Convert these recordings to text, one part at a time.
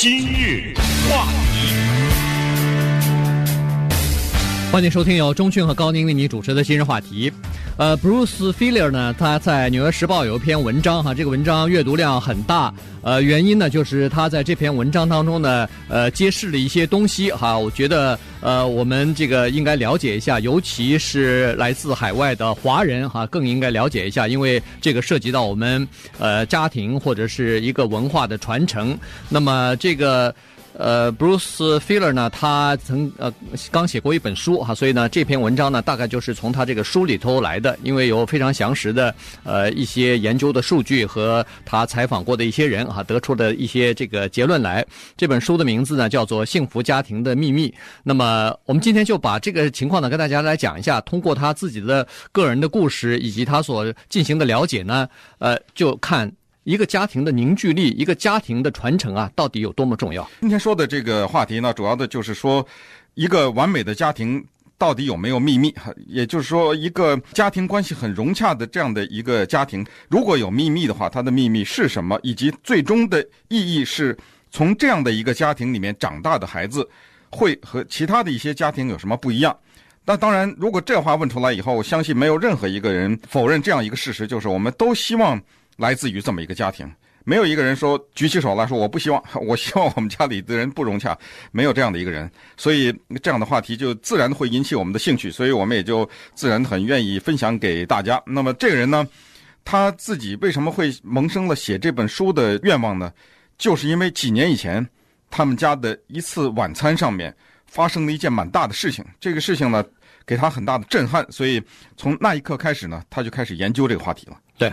今日话题，欢迎收听由钟迅和高宁为你主持的今日话题。呃，Bruce Feiler 呢，他在《纽约时报》有一篇文章哈，这个文章阅读量很大。呃，原因呢，就是他在这篇文章当中呢，呃，揭示了一些东西哈。我觉得，呃，我们这个应该了解一下，尤其是来自海外的华人哈，更应该了解一下，因为这个涉及到我们呃家庭或者是一个文化的传承。那么这个。呃，Bruce Feiler 呢，他曾呃刚写过一本书哈，所以呢这篇文章呢大概就是从他这个书里头来的，因为有非常详实的呃一些研究的数据和他采访过的一些人哈，得出的一些这个结论来。这本书的名字呢叫做《幸福家庭的秘密》。那么我们今天就把这个情况呢跟大家来讲一下，通过他自己的个人的故事以及他所进行的了解呢，呃，就看。一个家庭的凝聚力，一个家庭的传承啊，到底有多么重要？今天说的这个话题呢，主要的就是说，一个完美的家庭到底有没有秘密？也就是说，一个家庭关系很融洽的这样的一个家庭，如果有秘密的话，它的秘密是什么？以及最终的意义是从这样的一个家庭里面长大的孩子，会和其他的一些家庭有什么不一样？那当然，如果这话问出来以后，我相信没有任何一个人否认这样一个事实，就是我们都希望。来自于这么一个家庭，没有一个人说举起手来说我不希望，我希望我们家里的人不融洽，没有这样的一个人，所以这样的话题就自然会引起我们的兴趣，所以我们也就自然很愿意分享给大家。那么这个人呢，他自己为什么会萌生了写这本书的愿望呢？就是因为几年以前他们家的一次晚餐上面发生了一件蛮大的事情，这个事情呢给他很大的震撼，所以从那一刻开始呢，他就开始研究这个话题了。对。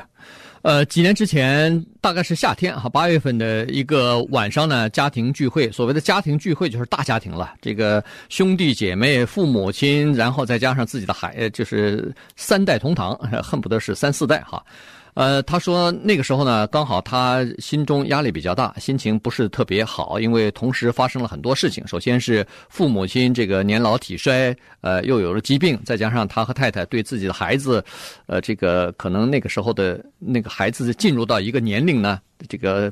呃，几年之前，大概是夏天哈，八月份的一个晚上呢，家庭聚会。所谓的家庭聚会就是大家庭了，这个兄弟姐妹、父母亲，然后再加上自己的孩，就是三代同堂，恨不得是三四代哈。呃，他说那个时候呢，刚好他心中压力比较大，心情不是特别好，因为同时发生了很多事情。首先是父母亲这个年老体衰，呃，又有了疾病，再加上他和太太对自己的孩子，呃，这个可能那个时候的那个孩子进入到一个年龄呢，这个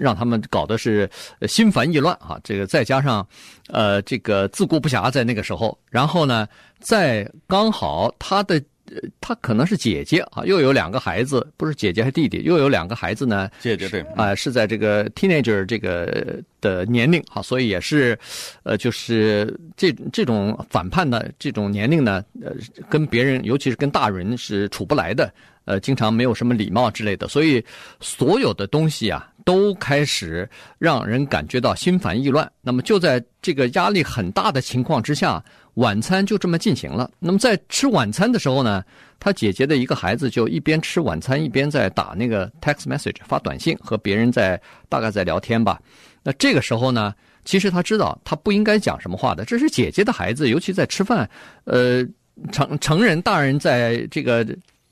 让他们搞得是心烦意乱啊。这个再加上呃这个自顾不暇，在那个时候，然后呢，在刚好他的。呃，他可能是姐姐啊，又有两个孩子，不是姐姐还是弟弟，又有两个孩子呢。姐姐对啊，是在这个 teenager 这个的年龄哈，所以也是，呃，就是这这种反叛的这种年龄呢，呃，跟别人，尤其是跟大人是处不来的，呃，经常没有什么礼貌之类的，所以所有的东西啊，都开始让人感觉到心烦意乱。那么就在这个压力很大的情况之下。晚餐就这么进行了。那么在吃晚餐的时候呢，他姐姐的一个孩子就一边吃晚餐，一边在打那个 text message 发短信，和别人在大概在聊天吧。那这个时候呢，其实他知道他不应该讲什么话的。这是姐姐的孩子，尤其在吃饭，呃，成成人大人在这个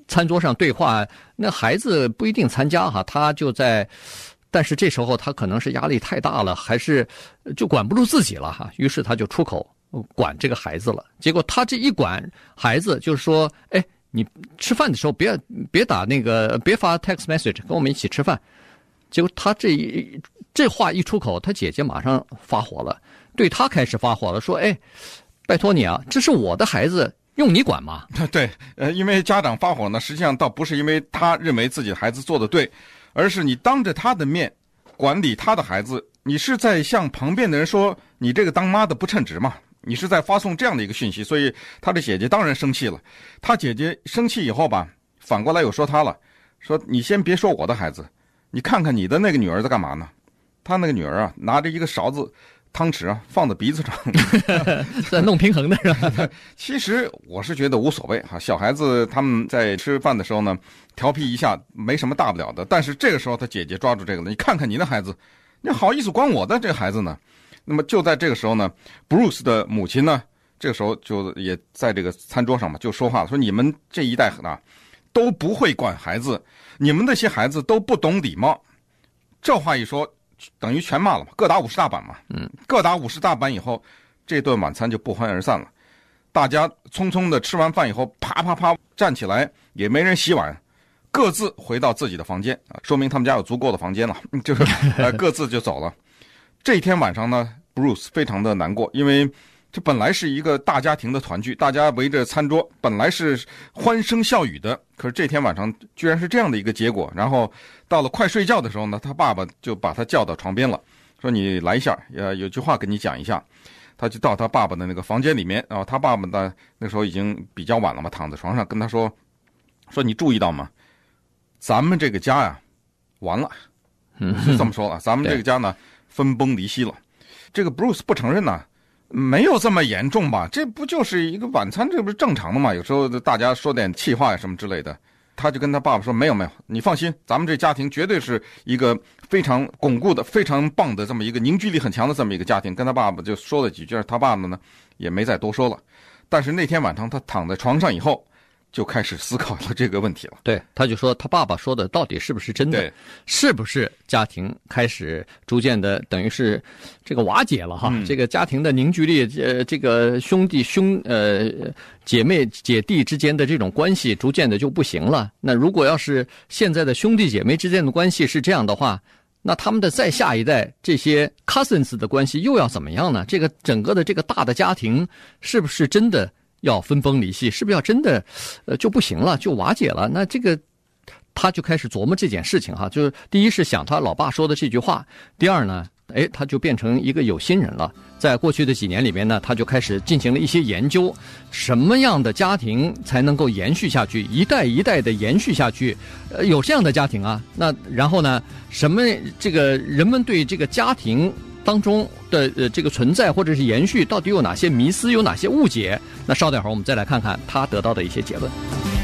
餐桌上对话，那孩子不一定参加哈。他就在，但是这时候他可能是压力太大了，还是就管不住自己了哈。于是他就出口。管这个孩子了，结果他这一管孩子，就是说，哎，你吃饭的时候别别打那个，别发 text message，跟我们一起吃饭。结果他这一这话一出口，他姐姐马上发火了，对他开始发火了，说，哎，拜托你啊，这是我的孩子，用你管吗？对，呃，因为家长发火呢，实际上倒不是因为他认为自己孩子做的对，而是你当着他的面管理他的孩子，你是在向旁边的人说，你这个当妈的不称职嘛。你是在发送这样的一个讯息，所以他的姐姐当然生气了。他姐姐生气以后吧，反过来又说他了，说你先别说我的孩子，你看看你的那个女儿在干嘛呢？他那个女儿啊，拿着一个勺子、汤匙啊，放在鼻子上，在弄平衡的是吧？其实我是觉得无所谓哈，小孩子他们在吃饭的时候呢，调皮一下没什么大不了的。但是这个时候他姐姐抓住这个了，你看看你的孩子，你好意思管我的这个孩子呢？那么就在这个时候呢，Bruce 的母亲呢，这个时候就也在这个餐桌上嘛，就说话说：“你们这一代啊，都不会管孩子，你们那些孩子都不懂礼貌。”这话一说，等于全骂了嘛，各打五十大板嘛。嗯，各打五十大板以后，这顿晚餐就不欢而散了。大家匆匆的吃完饭以后，啪啪啪站起来，也没人洗碗，各自回到自己的房间啊，说明他们家有足够的房间了，就是呃各自就走了。这一天晚上呢，Bruce 非常的难过，因为这本来是一个大家庭的团聚，大家围着餐桌，本来是欢声笑语的。可是这天晚上居然是这样的一个结果。然后到了快睡觉的时候呢，他爸爸就把他叫到床边了，说：“你来一下，呃，有句话跟你讲一下。”他就到他爸爸的那个房间里面，然后他爸爸呢那时候已经比较晚了嘛，躺在床上跟他说：“说你注意到吗？咱们这个家呀，完了。”嗯，是这么说了，咱们这个 家呢分崩离析了。这个 Bruce 不承认呢，没有这么严重吧？这不就是一个晚餐，这不是正常的吗？有时候大家说点气话呀什么之类的。他就跟他爸爸说：“没有没有，你放心，咱们这家庭绝对是一个非常巩固的、非常棒的这么一个凝聚力很强的这么一个家庭。”跟他爸爸就说了几句，他爸爸呢也没再多说了。但是那天晚上他躺在床上以后。就开始思考了这个问题了。对，他就说他爸爸说的到底是不是真的？是不是家庭开始逐渐的等于是这个瓦解了哈？嗯、这个家庭的凝聚力，呃，这个兄弟兄呃姐妹姐弟之间的这种关系逐渐的就不行了。那如果要是现在的兄弟姐妹之间的关系是这样的话，那他们的再下一代这些 cousins 的关系又要怎么样呢？这个整个的这个大的家庭是不是真的？要分崩离析，是不是要真的，呃，就不行了，就瓦解了？那这个，他就开始琢磨这件事情哈。就是第一是想他老爸说的这句话，第二呢，哎，他就变成一个有心人了。在过去的几年里面呢，他就开始进行了一些研究，什么样的家庭才能够延续下去，一代一代的延续下去？呃，有这样的家庭啊？那然后呢，什么这个人们对这个家庭？当中的呃这个存在或者是延续，到底有哪些迷思，有哪些误解？那稍等会儿我们再来看看他得到的一些结论。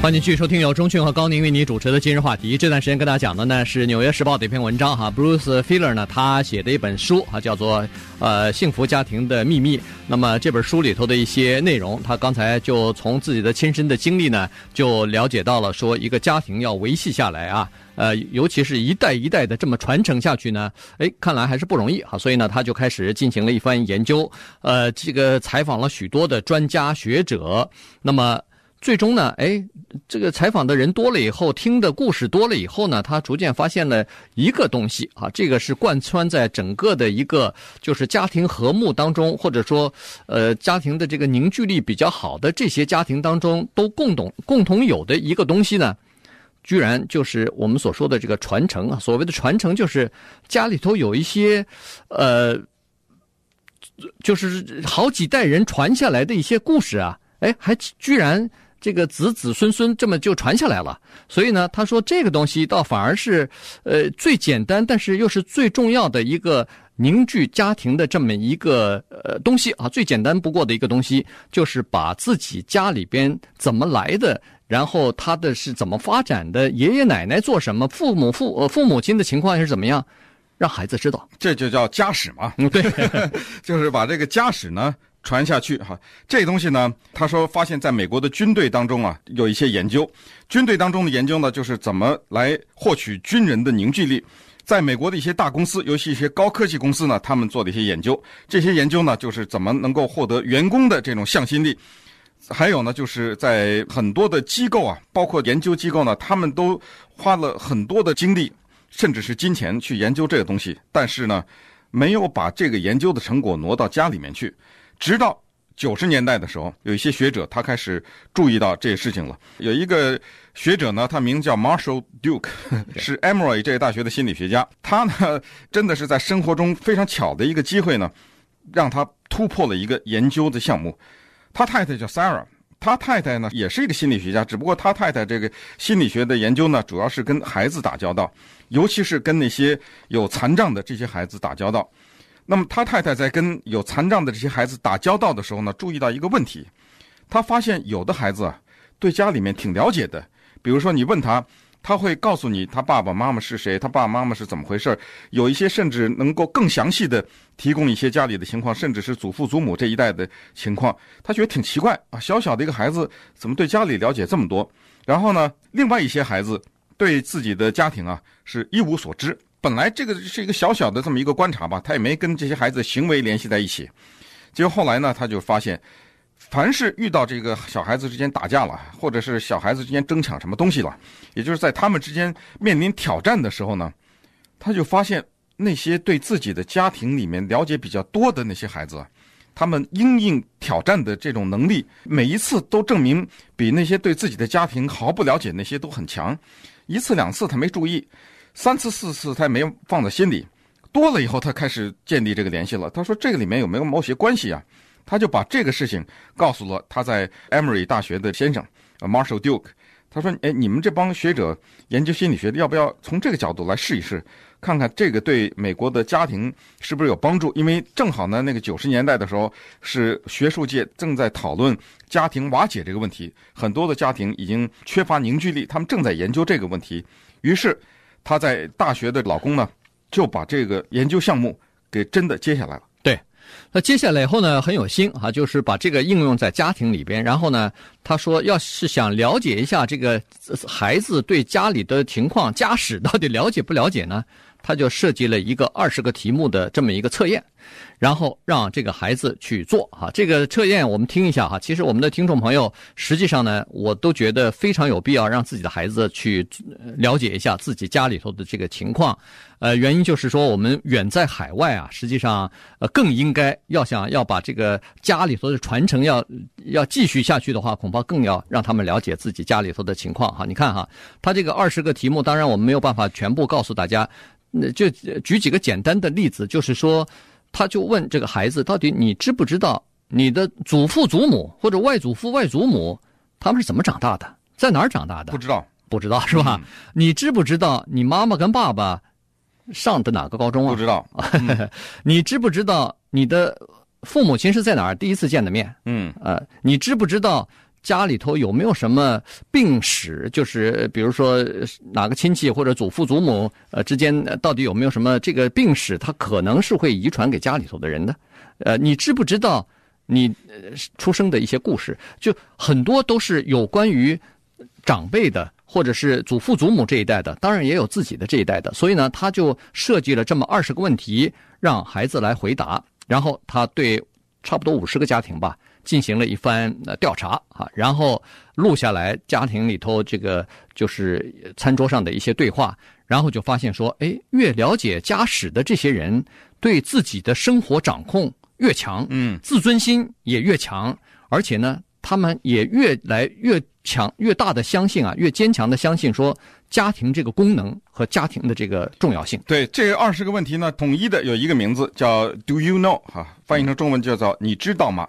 欢迎继续收听由钟迅和高宁为你主持的今日话题。这段时间跟大家讲的呢是《纽约时报》的一篇文章哈，Bruce Feiler 呢他写的一本书啊，叫做呃《幸福家庭的秘密》。那么这本书里头的一些内容，他刚才就从自己的亲身的经历呢，就了解到了说一个家庭要维系下来啊。呃，尤其是一代一代的这么传承下去呢，哎，看来还是不容易哈。所以呢，他就开始进行了一番研究，呃，这个采访了许多的专家学者。那么最终呢，哎，这个采访的人多了以后，听的故事多了以后呢，他逐渐发现了一个东西啊，这个是贯穿在整个的一个就是家庭和睦当中，或者说呃家庭的这个凝聚力比较好的这些家庭当中都共同共同有的一个东西呢。居然就是我们所说的这个传承啊，所谓的传承就是家里头有一些，呃，就是好几代人传下来的一些故事啊，哎，还居然这个子子孙孙这么就传下来了。所以呢，他说这个东西倒反而是呃最简单，但是又是最重要的一个凝聚家庭的这么一个呃东西啊，最简单不过的一个东西，就是把自己家里边怎么来的。然后他的是怎么发展的？爷爷奶奶做什么？父母父呃父母亲的情况是怎么样？让孩子知道，这就叫家史嘛。嗯，对，就是把这个家史呢传下去哈。这东西呢，他说发现在美国的军队当中啊，有一些研究。军队当中的研究呢，就是怎么来获取军人的凝聚力。在美国的一些大公司，尤其一些高科技公司呢，他们做的一些研究。这些研究呢，就是怎么能够获得员工的这种向心力。还有呢，就是在很多的机构啊，包括研究机构呢，他们都花了很多的精力，甚至是金钱去研究这个东西，但是呢，没有把这个研究的成果挪到家里面去。直到九十年代的时候，有一些学者他开始注意到这些事情了。有一个学者呢，他名叫 Marshall Duke，是 Emory 这个大学的心理学家。他呢，真的是在生活中非常巧的一个机会呢，让他突破了一个研究的项目。他太太叫 Sarah，他太太呢也是一个心理学家，只不过他太太这个心理学的研究呢，主要是跟孩子打交道，尤其是跟那些有残障的这些孩子打交道。那么他太太在跟有残障的这些孩子打交道的时候呢，注意到一个问题，他发现有的孩子啊，对家里面挺了解的，比如说你问他。他会告诉你他爸爸妈妈是谁，他爸爸妈妈是怎么回事，有一些甚至能够更详细的提供一些家里的情况，甚至是祖父祖母这一代的情况。他觉得挺奇怪啊，小小的一个孩子怎么对家里了解这么多？然后呢，另外一些孩子对自己的家庭啊是一无所知。本来这个是一个小小的这么一个观察吧，他也没跟这些孩子行为联系在一起。结果后来呢，他就发现。凡是遇到这个小孩子之间打架了，或者是小孩子之间争抢什么东西了，也就是在他们之间面临挑战的时候呢，他就发现那些对自己的家庭里面了解比较多的那些孩子，他们因应挑战的这种能力，每一次都证明比那些对自己的家庭毫不了解那些都很强。一次两次他没注意，三次四次他也没放在心里，多了以后他开始建立这个联系了。他说这个里面有没有某些关系啊？他就把这个事情告诉了他在 Emory 大学的先生，Marshall Duke。他说：“哎，你们这帮学者研究心理学的，要不要从这个角度来试一试，看看这个对美国的家庭是不是有帮助？因为正好呢，那个九十年代的时候，是学术界正在讨论家庭瓦解这个问题，很多的家庭已经缺乏凝聚力，他们正在研究这个问题。于是，他在大学的老公呢，就把这个研究项目给真的接下来了。”那接下来以后呢，很有心啊，就是把这个应用在家庭里边。然后呢，他说，要是想了解一下这个孩子对家里的情况、家史到底了解不了解呢？他就设计了一个二十个题目的这么一个测验，然后让这个孩子去做哈。这个测验我们听一下哈。其实我们的听众朋友，实际上呢，我都觉得非常有必要让自己的孩子去了解一下自己家里头的这个情况。呃，原因就是说我们远在海外啊，实际上呃更应该要想要把这个家里头的传承要要继续下去的话，恐怕更要让他们了解自己家里头的情况哈。你看哈，他这个二十个题目，当然我们没有办法全部告诉大家。那就举几个简单的例子，就是说，他就问这个孩子，到底你知不知道你的祖父祖母或者外祖父外祖母他们是怎么长大的，在哪儿长大的？不知道，不知道是吧？嗯、你知不知道你妈妈跟爸爸上的哪个高中啊？不知道。嗯、你知不知道你的父母亲是在哪儿第一次见的面？嗯，呃，你知不知道？家里头有没有什么病史？就是比如说哪个亲戚或者祖父祖母呃之间到底有没有什么这个病史？他可能是会遗传给家里头的人的。呃，你知不知道你出生的一些故事？就很多都是有关于长辈的，或者是祖父祖母这一代的，当然也有自己的这一代的。所以呢，他就设计了这么二十个问题，让孩子来回答。然后他对差不多五十个家庭吧。进行了一番调查啊，然后录下来家庭里头这个就是餐桌上的一些对话，然后就发现说，哎，越了解家史的这些人，对自己的生活掌控越强，嗯，自尊心也越强，而且呢，他们也越来越强，越大的相信啊，越坚强的相信说家庭这个功能和家庭的这个重要性。对，这二十个问题呢，统一的有一个名字叫 “Do you know”，哈，翻译成中文叫做“你知道吗”。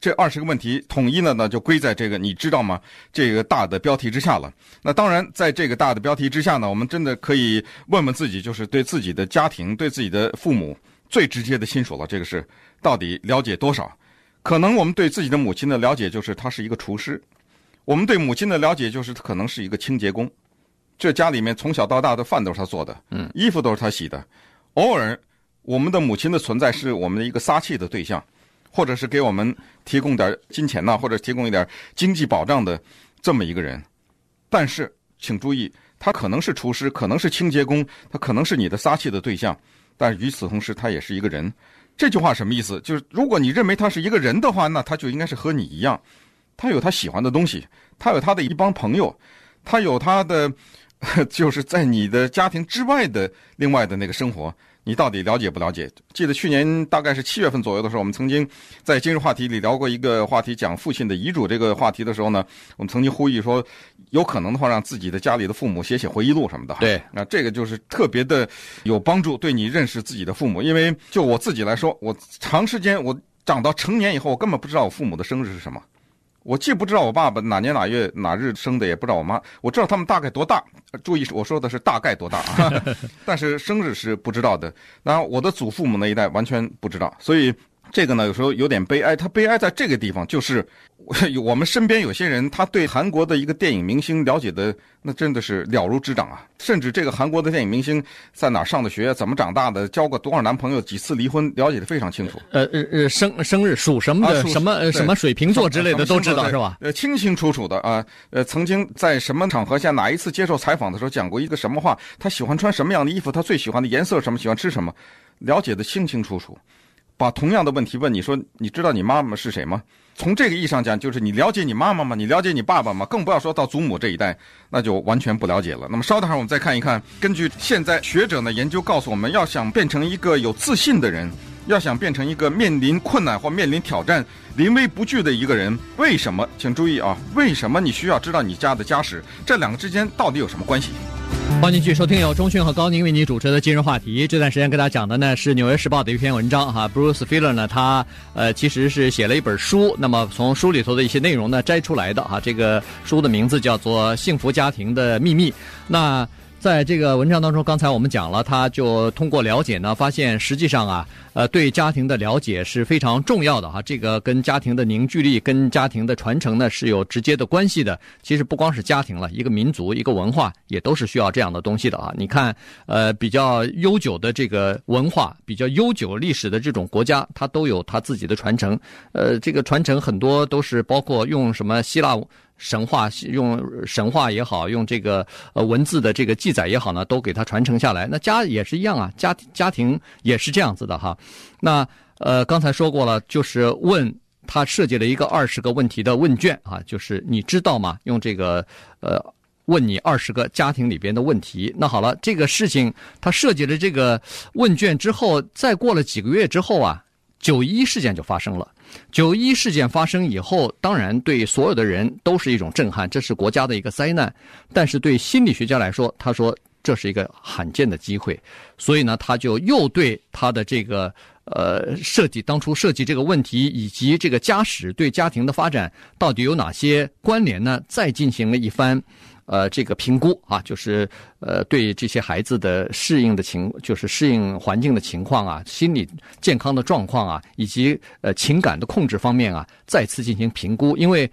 这二十个问题统一了呢，就归在这个你知道吗？这个大的标题之下了。那当然，在这个大的标题之下呢，我们真的可以问问自己，就是对自己的家庭、对自己的父母最直接的亲属了。这个是到底了解多少？可能我们对自己的母亲的了解就是她是一个厨师，我们对母亲的了解就是可能是一个清洁工。这家里面从小到大的饭都是她做的，嗯，衣服都是她洗的。偶尔，我们的母亲的存在是我们的一个撒气的对象。或者是给我们提供点金钱呐，或者提供一点经济保障的这么一个人，但是请注意，他可能是厨师，可能是清洁工，他可能是你的撒气的对象，但与此同时，他也是一个人。这句话什么意思？就是如果你认为他是一个人的话，那他就应该是和你一样，他有他喜欢的东西，他有他的一帮朋友，他有他的，就是在你的家庭之外的另外的那个生活。你到底了解不了解？记得去年大概是七月份左右的时候，我们曾经在今日话题里聊过一个话题，讲父亲的遗嘱这个话题的时候呢，我们曾经呼吁说，有可能的话，让自己的家里的父母写写回忆录什么的。对，那这个就是特别的有帮助，对你认识自己的父母。因为就我自己来说，我长时间我长到成年以后，我根本不知道我父母的生日是什么。我既不知道我爸爸哪年哪月哪日生的，也不知道我妈。我知道他们大概多大，注意我说的是大概多大啊，但是生日是不知道的。然后我的祖父母那一代完全不知道，所以这个呢，有时候有点悲哀。他悲哀在这个地方，就是。我们身边有些人，他对韩国的一个电影明星了解的那真的是了如指掌啊！甚至这个韩国的电影明星在哪上的学，怎么长大的，交过多少男朋友，几次离婚，了解的非常清楚。呃呃呃，生生日属什么的，啊、什么什么水瓶座之类的都知道是吧？呃，清清楚楚的啊。呃，曾经在什么场合下，哪一次接受采访的时候讲过一个什么话？他喜欢穿什么样的衣服？他最喜欢的颜色什么？喜欢吃什么？了解的清清楚楚。把同样的问题问你说，你知道你妈妈是谁吗？从这个意义上讲，就是你了解你妈妈吗？你了解你爸爸吗？更不要说到祖母这一代，那就完全不了解了。那么稍等会儿，我们再看一看，根据现在学者呢研究告诉我们，要想变成一个有自信的人，要想变成一个面临困难或面临挑战临危不惧的一个人，为什么？请注意啊，为什么你需要知道你家的家史？这两个之间到底有什么关系？欢迎继续收听由中讯和高宁为您主持的今日话题。这段时间跟大家讲的呢是《纽约时报》的一篇文章哈，Bruce Feiler 呢他呃其实是写了一本书，那么从书里头的一些内容呢摘出来的哈，这个书的名字叫做《幸福家庭的秘密》。那在这个文章当中，刚才我们讲了，他就通过了解呢，发现实际上啊，呃，对家庭的了解是非常重要的哈。这个跟家庭的凝聚力、跟家庭的传承呢是有直接的关系的。其实不光是家庭了，一个民族、一个文化也都是需要这样的东西的啊。你看，呃，比较悠久的这个文化、比较悠久历史的这种国家，它都有它自己的传承。呃，这个传承很多都是包括用什么希腊。神话用神话也好，用这个呃文字的这个记载也好呢，都给它传承下来。那家也是一样啊，家家庭也是这样子的哈。那呃刚才说过了，就是问他设计了一个二十个问题的问卷啊，就是你知道吗？用这个呃问你二十个家庭里边的问题。那好了，这个事情他设计了这个问卷之后，再过了几个月之后啊，九一事件就发生了。九一事件发生以后，当然对所有的人都是一种震撼，这是国家的一个灾难。但是对心理学家来说，他说这是一个罕见的机会，所以呢，他就又对他的这个呃设计，当初设计这个问题以及这个家史对家庭的发展到底有哪些关联呢？再进行了一番。呃，这个评估啊，就是呃，对这些孩子的适应的情，就是适应环境的情况啊，心理健康的状况啊，以及呃情感的控制方面啊，再次进行评估。因为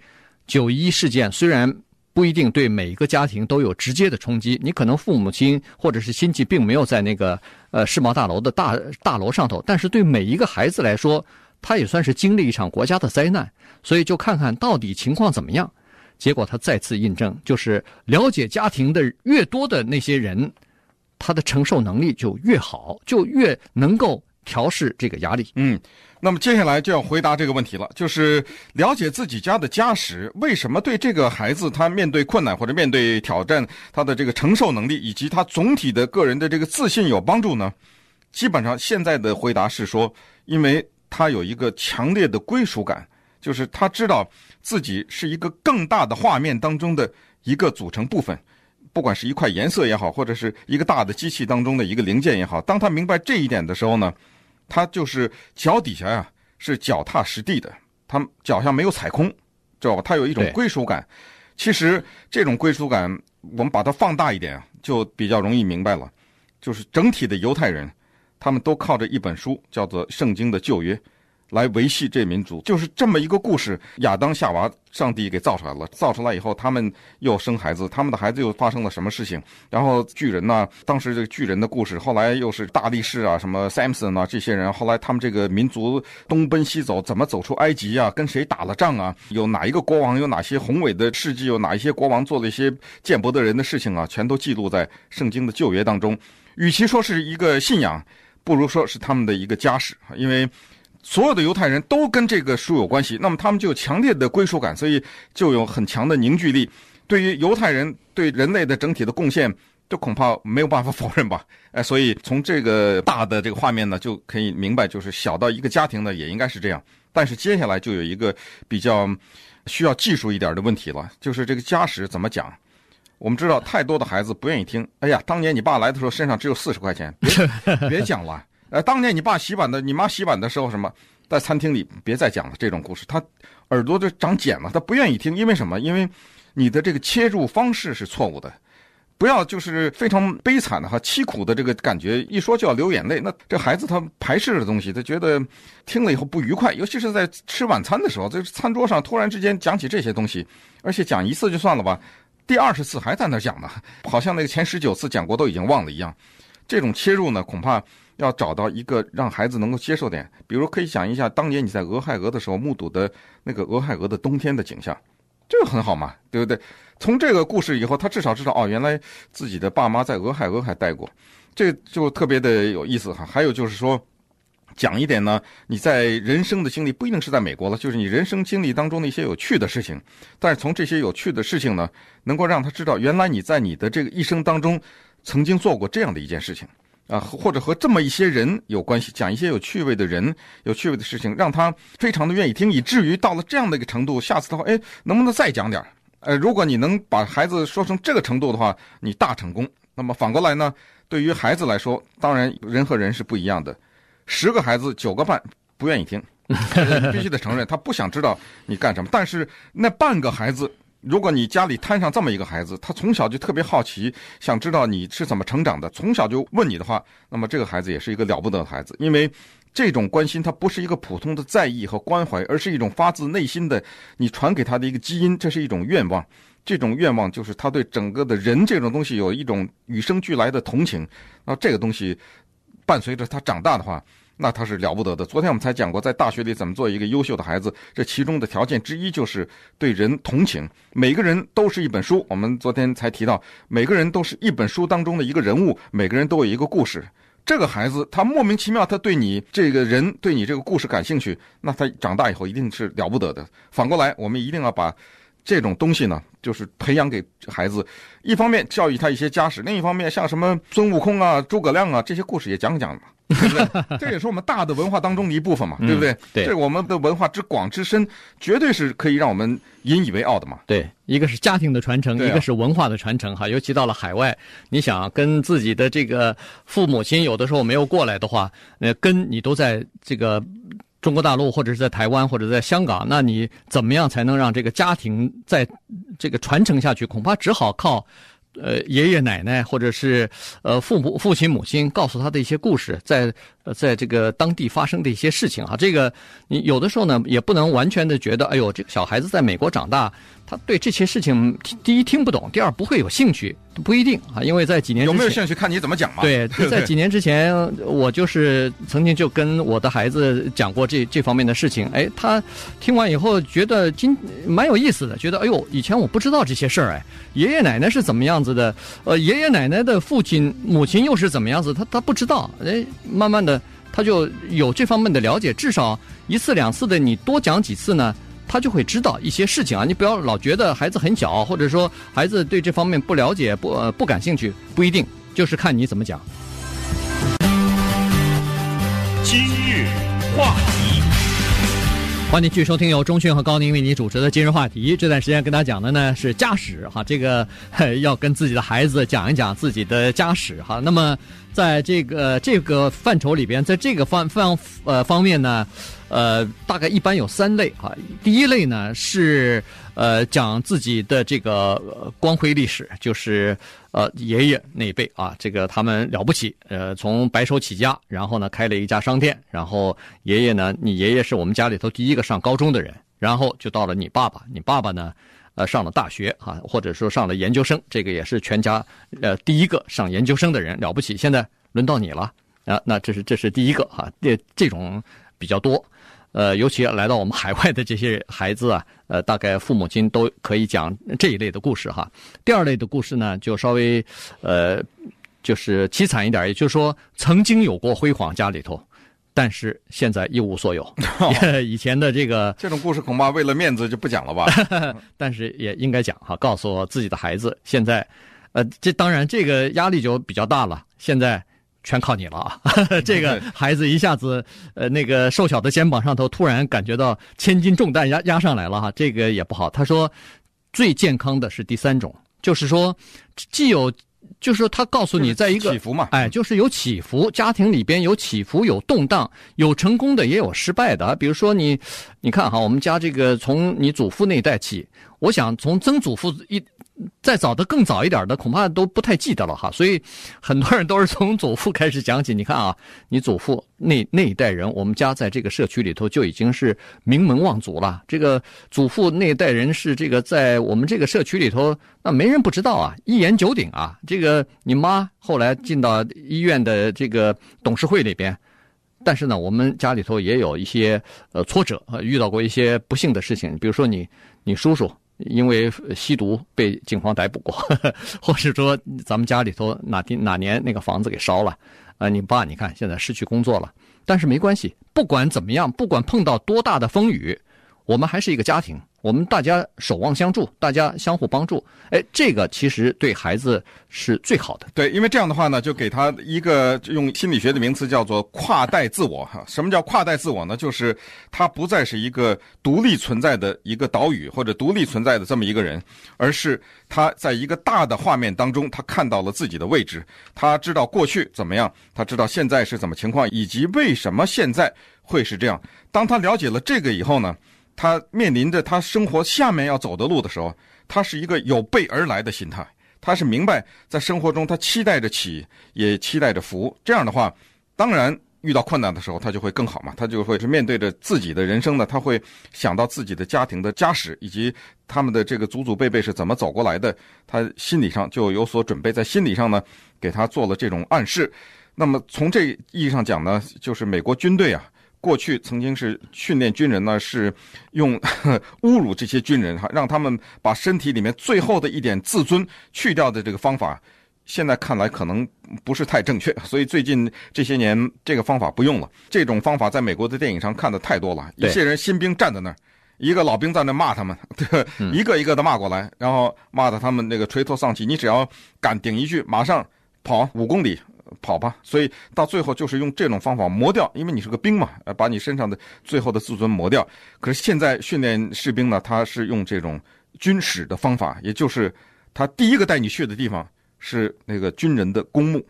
九一事件虽然不一定对每一个家庭都有直接的冲击，你可能父母亲或者是亲戚并没有在那个呃世贸大楼的大大楼上头，但是对每一个孩子来说，他也算是经历一场国家的灾难，所以就看看到底情况怎么样。结果他再次印证，就是了解家庭的越多的那些人，他的承受能力就越好，就越能够调试这个压力。嗯，那么接下来就要回答这个问题了，就是了解自己家的家史，为什么对这个孩子他面对困难或者面对挑战，他的这个承受能力以及他总体的个人的这个自信有帮助呢？基本上现在的回答是说，因为他有一个强烈的归属感。就是他知道自己是一个更大的画面当中的一个组成部分，不管是一块颜色也好，或者是一个大的机器当中的一个零件也好。当他明白这一点的时候呢，他就是脚底下呀是脚踏实地的，他脚下没有踩空，知道吧？他有一种归属感。其实这种归属感，我们把它放大一点，就比较容易明白了。就是整体的犹太人，他们都靠着一本书，叫做《圣经》的旧约。来维系这民族，就是这么一个故事。亚当夏娃，上帝给造出来了。造出来以后，他们又生孩子，他们的孩子又发生了什么事情？然后巨人呢？当时这个巨人的故事，后来又是大力士啊，什么 Samson 啊，这些人，后来他们这个民族东奔西走，怎么走出埃及啊？跟谁打了仗啊？有哪一个国王？有哪些宏伟的事迹？有哪一些国王做了一些见不得人的事情啊？全都记录在圣经的旧约当中。与其说是一个信仰，不如说是他们的一个家史，因为。所有的犹太人都跟这个书有关系，那么他们就有强烈的归属感，所以就有很强的凝聚力。对于犹太人对人类的整体的贡献，就恐怕没有办法否认吧？哎，所以从这个大的这个画面呢，就可以明白，就是小到一个家庭呢，也应该是这样。但是接下来就有一个比较需要技术一点的问题了，就是这个家史怎么讲？我们知道太多的孩子不愿意听。哎呀，当年你爸来的时候身上只有四十块钱，别别讲了。呃，当年你爸洗碗的，你妈洗碗的时候什么，在餐厅里别再讲了这种故事，他耳朵就长茧了，他不愿意听，因为什么？因为你的这个切入方式是错误的，不要就是非常悲惨的哈，凄苦的这个感觉，一说就要流眼泪，那这孩子他排斥的东西，他觉得听了以后不愉快，尤其是在吃晚餐的时候，在餐桌上突然之间讲起这些东西，而且讲一次就算了吧，第二十次还在那讲呢，好像那个前十九次讲过都已经忘了一样，这种切入呢，恐怕。要找到一个让孩子能够接受点，比如可以想一下当年你在俄亥俄的时候目睹的那个俄亥俄的冬天的景象，这个很好嘛，对不对？从这个故事以后，他至少知道哦，原来自己的爸妈在俄亥俄还待过，这就特别的有意思哈。还有就是说，讲一点呢，你在人生的经历不一定是在美国了，就是你人生经历当中的一些有趣的事情。但是从这些有趣的事情呢，能够让他知道，原来你在你的这个一生当中曾经做过这样的一件事情啊，或者和这么一些人有关系，讲一些有趣味的人、有趣味的事情，让他非常的愿意听，以至于到了这样的一个程度，下次的话，哎，能不能再讲点儿？呃，如果你能把孩子说成这个程度的话，你大成功。那么反过来呢，对于孩子来说，当然人和人是不一样的。十个孩子九个半不愿意听，必须得承认他不想知道你干什么。但是那半个孩子，如果你家里摊上这么一个孩子，他从小就特别好奇，想知道你是怎么成长的，从小就问你的话，那么这个孩子也是一个了不得的孩子，因为这种关心他不是一个普通的在意和关怀，而是一种发自内心的你传给他的一个基因，这是一种愿望。这种愿望就是他对整个的人这种东西有一种与生俱来的同情，那这个东西。伴随着他长大的话，那他是了不得的。昨天我们才讲过，在大学里怎么做一个优秀的孩子，这其中的条件之一就是对人同情。每个人都是一本书，我们昨天才提到，每个人都是一本书当中的一个人物，每个人都有一个故事。这个孩子他莫名其妙，他对你这个人，对你这个故事感兴趣，那他长大以后一定是了不得的。反过来，我们一定要把。这种东西呢，就是培养给孩子，一方面教育他一些家史，另一方面像什么孙悟空啊、诸葛亮啊这些故事也讲讲嘛，对不对？这也是我们大的文化当中的一部分嘛，对不对？嗯、对，这我们的文化之广之深，绝对是可以让我们引以为傲的嘛。对，一个是家庭的传承，啊、一个是文化的传承哈。尤其到了海外，你想跟自己的这个父母亲有的时候没有过来的话，那跟你都在这个。中国大陆或者是在台湾或者在香港，那你怎么样才能让这个家庭在这个传承下去？恐怕只好靠。呃，爷爷奶奶或者是呃父母、父亲、母亲告诉他的一些故事，在呃在这个当地发生的一些事情啊，这个你有的时候呢也不能完全的觉得，哎呦，这个小孩子在美国长大，他对这些事情第一听不懂，第二不会有兴趣，不一定啊，因为在几年有没有兴趣看你怎么讲嘛？对，在几年之前，我就是曾经就跟我的孩子讲过这这方面的事情，哎，他听完以后觉得今蛮有意思的，觉得哎呦，以前我不知道这些事儿，哎，爷爷奶奶是怎么样子。的，呃，爷爷奶奶的父亲母亲又是怎么样子？他他不知道，哎，慢慢的他就有这方面的了解，至少一次两次的，你多讲几次呢，他就会知道一些事情啊。你不要老觉得孩子很小，或者说孩子对这方面不了解、不呃不感兴趣，不一定，就是看你怎么讲。今日话题。欢迎继续收听由钟迅和高宁为你主持的今日话题。这段时间跟大家讲的呢是家史哈，这个要跟自己的孩子讲一讲自己的家史哈。那么在这个这个范畴里边，在这个方方呃方面呢，呃，大概一般有三类哈。第一类呢是呃讲自己的这个光辉历史，就是。呃，爷爷那一辈啊，这个他们了不起，呃，从白手起家，然后呢开了一家商店，然后爷爷呢，你爷爷是我们家里头第一个上高中的人，然后就到了你爸爸，你爸爸呢，呃，上了大学啊，或者说上了研究生，这个也是全家呃第一个上研究生的人，了不起。现在轮到你了啊，那这是这是第一个哈，这这种比较多。呃，尤其来到我们海外的这些孩子啊，呃，大概父母亲都可以讲这一类的故事哈。第二类的故事呢，就稍微呃，就是凄惨一点，也就是说，曾经有过辉煌家里头，但是现在一无所有。哦、以前的这个这种故事，恐怕为了面子就不讲了吧。但是也应该讲哈，告诉自己的孩子，现在，呃，这当然这个压力就比较大了。现在。全靠你了啊！这个孩子一下子，呃，那个瘦小的肩膀上头突然感觉到千斤重担压压上来了哈，这个也不好。他说，最健康的是第三种，就是说，既有，就是说他告诉你，在一个起伏嘛，哎，就是有起伏，家庭里边有起伏，有动荡，有成功的，也有失败的。比如说你，你看哈，我们家这个从你祖父那一代起，我想从曾祖父一。再早的更早一点的，恐怕都不太记得了哈。所以很多人都是从祖父开始讲起。你看啊，你祖父那那一代人，我们家在这个社区里头就已经是名门望族了。这个祖父那一代人是这个在我们这个社区里头，那没人不知道啊，一言九鼎啊。这个你妈后来进到医院的这个董事会里边，但是呢，我们家里头也有一些呃挫折啊，遇到过一些不幸的事情，比如说你你叔叔。因为吸毒被警方逮捕过，或者说咱们家里头哪天哪年那个房子给烧了，啊，你爸你看现在失去工作了，但是没关系，不管怎么样，不管碰到多大的风雨，我们还是一个家庭。我们大家守望相助，大家相互帮助，哎，这个其实对孩子是最好的。对，因为这样的话呢，就给他一个用心理学的名词叫做跨代自我哈。什么叫跨代自我呢？就是他不再是一个独立存在的一个岛屿或者独立存在的这么一个人，而是他在一个大的画面当中，他看到了自己的位置，他知道过去怎么样，他知道现在是怎么情况，以及为什么现在会是这样。当他了解了这个以后呢，他面临着他生活下面要走的路的时候，他是一个有备而来的心态。他是明白在生活中，他期待着起，也期待着伏。这样的话，当然遇到困难的时候，他就会更好嘛。他就会是面对着自己的人生呢，他会想到自己的家庭的家史，以及他们的这个祖祖辈辈是怎么走过来的。他心理上就有所准备，在心理上呢，给他做了这种暗示。那么从这意义上讲呢，就是美国军队啊。过去曾经是训练军人呢，是用 侮辱这些军人哈，让他们把身体里面最后的一点自尊去掉的这个方法，现在看来可能不是太正确，所以最近这些年这个方法不用了。这种方法在美国的电影上看的太多了，一些人新兵站在那儿，一个老兵在那骂他们，对，一个一个的骂过来，然后骂的他们那个垂头丧气。你只要敢顶一句，马上跑五公里。跑吧，所以到最后就是用这种方法磨掉，因为你是个兵嘛，呃，把你身上的最后的自尊磨掉。可是现在训练士兵呢，他是用这种军史的方法，也就是他第一个带你去的地方是那个军人的公墓，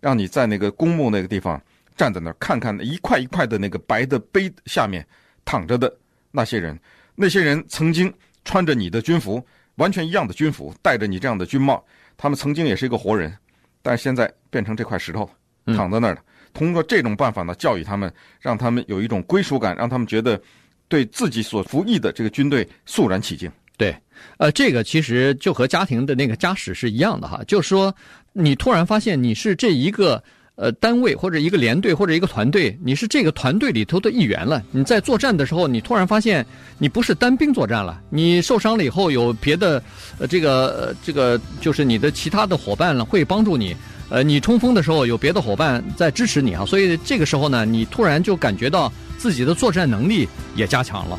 让你在那个公墓那个地方站在那儿，看看一块一块的那个白的碑下面躺着的那些人，那些人曾经穿着你的军服，完全一样的军服，戴着你这样的军帽，他们曾经也是一个活人。但是现在变成这块石头了，躺在那儿了。通过这种办法呢，教育他们，让他们有一种归属感，让他们觉得对自己所服役的这个军队肃然起敬。对，呃，这个其实就和家庭的那个家史是一样的哈，就是说你突然发现你是这一个呃单位或者一个连队或者一个团队，你是这个团队里头的一员了。你在作战的时候，你突然发现你不是单兵作战了，你受伤了以后有别的。呃，这个，这个就是你的其他的伙伴了，会帮助你。呃，你冲锋的时候有别的伙伴在支持你啊，所以这个时候呢，你突然就感觉到自己的作战能力也加强了。